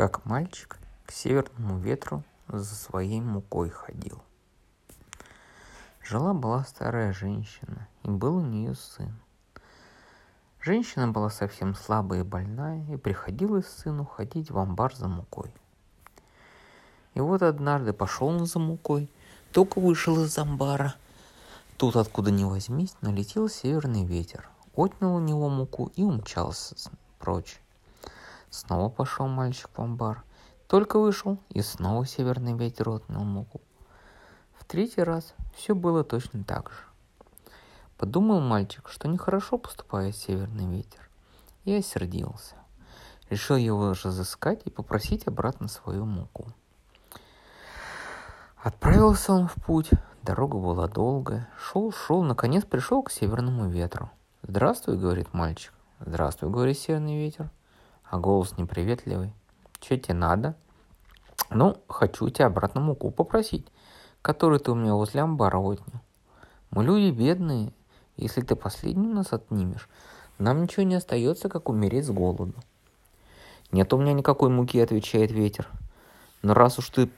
как мальчик к северному ветру за своей мукой ходил. Жила-была старая женщина, и был у нее сын. Женщина была совсем слабая и больная, и приходилось сыну ходить в амбар за мукой. И вот однажды пошел он за мукой, только вышел из амбара. Тут, откуда ни возьмись, налетел северный ветер, отнял у него муку и умчался прочь. Снова пошел мальчик в амбар. Только вышел, и снова северный ветер отнял муку. В третий раз все было точно так же. Подумал мальчик, что нехорошо поступает северный ветер, и осердился. Решил его разыскать и попросить обратно свою муку. Отправился он в путь, дорога была долгая, шел, шел, наконец пришел к северному ветру. «Здравствуй», — говорит мальчик. «Здравствуй», — говорит северный ветер а голос неприветливый. Че тебе надо? Ну, хочу тебя обратно муку попросить, которую ты у меня возле амбара отнял. Мы люди бедные, если ты последним нас отнимешь, нам ничего не остается, как умереть с голоду. Нет у меня никакой муки, отвечает ветер. Но раз уж ты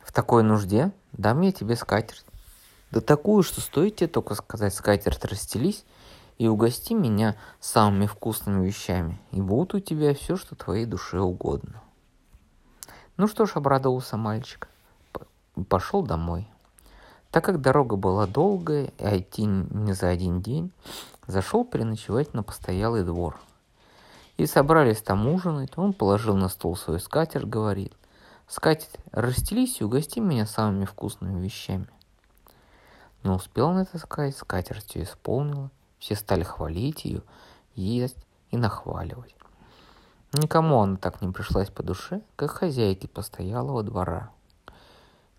в такой нужде, дам я тебе скатерть. Да такую, что стоит тебе только сказать скатерть расстелись, и угости меня самыми вкусными вещами, и будет у тебя все, что твоей душе угодно. Ну что ж, обрадовался мальчик, пошел домой. Так как дорога была долгая, и идти не за один день, зашел переночевать на постоялый двор. И собрались там ужинать, он положил на стол свой скатер, говорит, «Скатерть, расстелись и угости меня самыми вкусными вещами». Не успел он это сказать, скатерть все исполнила, все стали хвалить ее, есть и нахваливать. Никому она так не пришлась по душе, как хозяйке постоялого двора.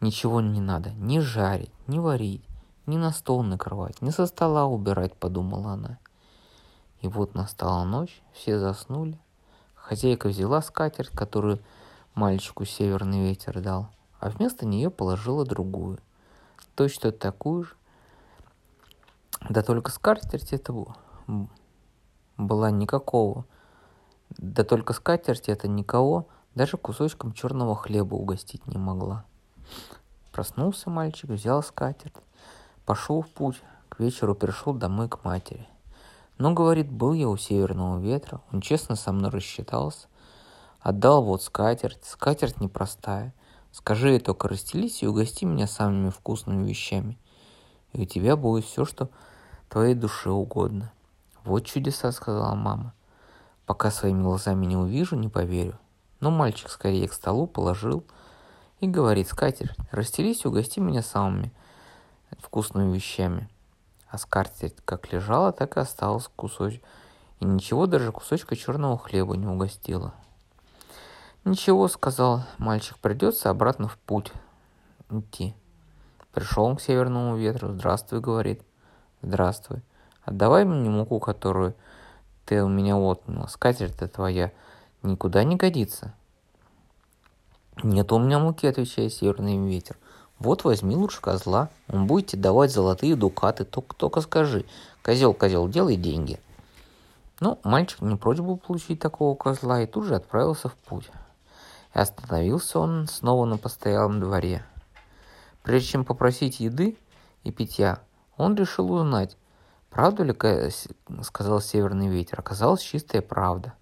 Ничего не надо ни жарить, ни варить, ни на стол накрывать, ни со стола убирать, подумала она. И вот настала ночь, все заснули. Хозяйка взяла скатерть, которую мальчику северный ветер дал, а вместо нее положила другую, точно такую же, да только скатерть это была никакого. Да только скатерть это никого даже кусочком черного хлеба угостить не могла. Проснулся мальчик, взял скатерть, пошел в путь, к вечеру пришел домой к матери. Но, говорит, был я у северного ветра, он честно со мной рассчитался, отдал вот скатерть, скатерть непростая. Скажи ей только расстелись и угости меня самыми вкусными вещами. И у тебя будет все, что твоей душе угодно. Вот чудеса, сказала мама. Пока своими глазами не увижу, не поверю. Но мальчик скорее к столу положил и говорит, скатерть, расстелись и угости меня самыми вкусными вещами. А скатерть как лежала, так и осталась кусочек. И ничего, даже кусочка черного хлеба не угостила. Ничего, сказал мальчик, придется обратно в путь идти. Пришел он к северному ветру. Здравствуй, говорит. Здравствуй. Отдавай мне муку, которую ты у меня отняла. Скатерть-то твоя никуда не годится. Нет у меня муки, отвечает северный ветер. Вот возьми лучше козла, он будет тебе давать золотые дукаты, только, только скажи, козел, козел, делай деньги. Ну, мальчик не прочь был получить такого козла и тут же отправился в путь. И остановился он снова на постоялом дворе. Прежде чем попросить еды и питья, он решил узнать, правду ли сказал северный ветер. Оказалось чистая правда.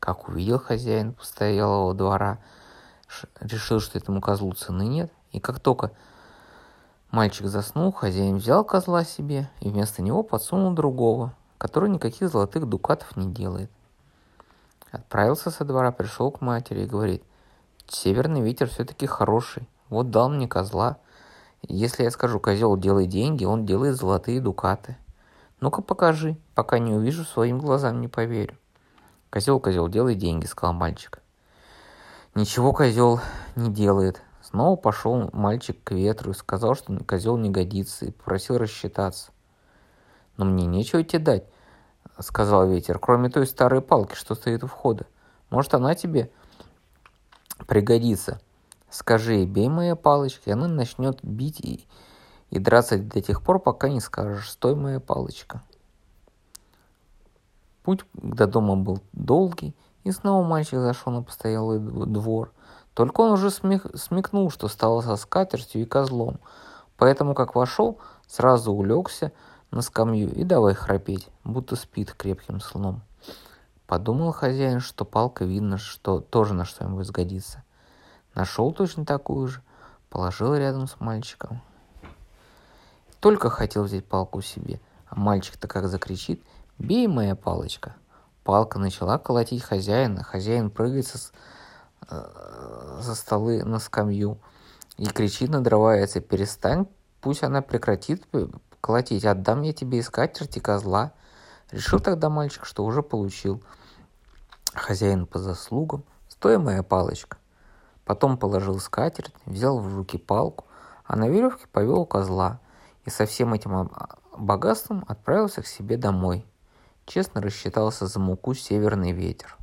Как увидел хозяин постоялого двора, решил, что этому козлу цены нет. И как только мальчик заснул, хозяин взял козла себе и вместо него подсунул другого, который никаких золотых дукатов не делает. Отправился со двора, пришел к матери и говорит, северный ветер все-таки хороший, вот дал мне козла, если я скажу, козел, делай деньги, он делает золотые дукаты. Ну-ка покажи, пока не увижу, своим глазам не поверю. Козел, козел, делай деньги, сказал мальчик. Ничего козел не делает. Снова пошел мальчик к ветру и сказал, что козел не годится, и попросил рассчитаться. Но мне нечего тебе дать, сказал ветер, кроме той старой палки, что стоит у входа. Может, она тебе пригодится. Скажи ей, бей моей палочкой, она начнет бить и, и драться до тех пор, пока не скажешь, стой моя палочка. Путь до дома был долгий, И снова мальчик зашел на постоялый двор. Только он уже смех... смекнул, что стало со скатертью и козлом. Поэтому, как вошел, сразу улегся на скамью и давай храпеть, будто спит крепким сном. Подумал хозяин, что палка видно, что тоже на что-нибудь сгодится. Нашел точно такую же, положил рядом с мальчиком. Только хотел взять палку себе, а мальчик-то как закричит «Бей, моя палочка!» Палка начала колотить хозяина, хозяин прыгает со, э, за столы на скамью и кричит, надрывается, «Перестань, пусть она прекратит колотить, отдам я тебе и скатерти козла». Решил тогда мальчик, что уже получил. Хозяин по заслугам, стой, моя палочка. Потом положил скатерть, взял в руки палку, а на веревке повел козла и со всем этим богатством отправился к себе домой. Честно рассчитался за муку северный ветер.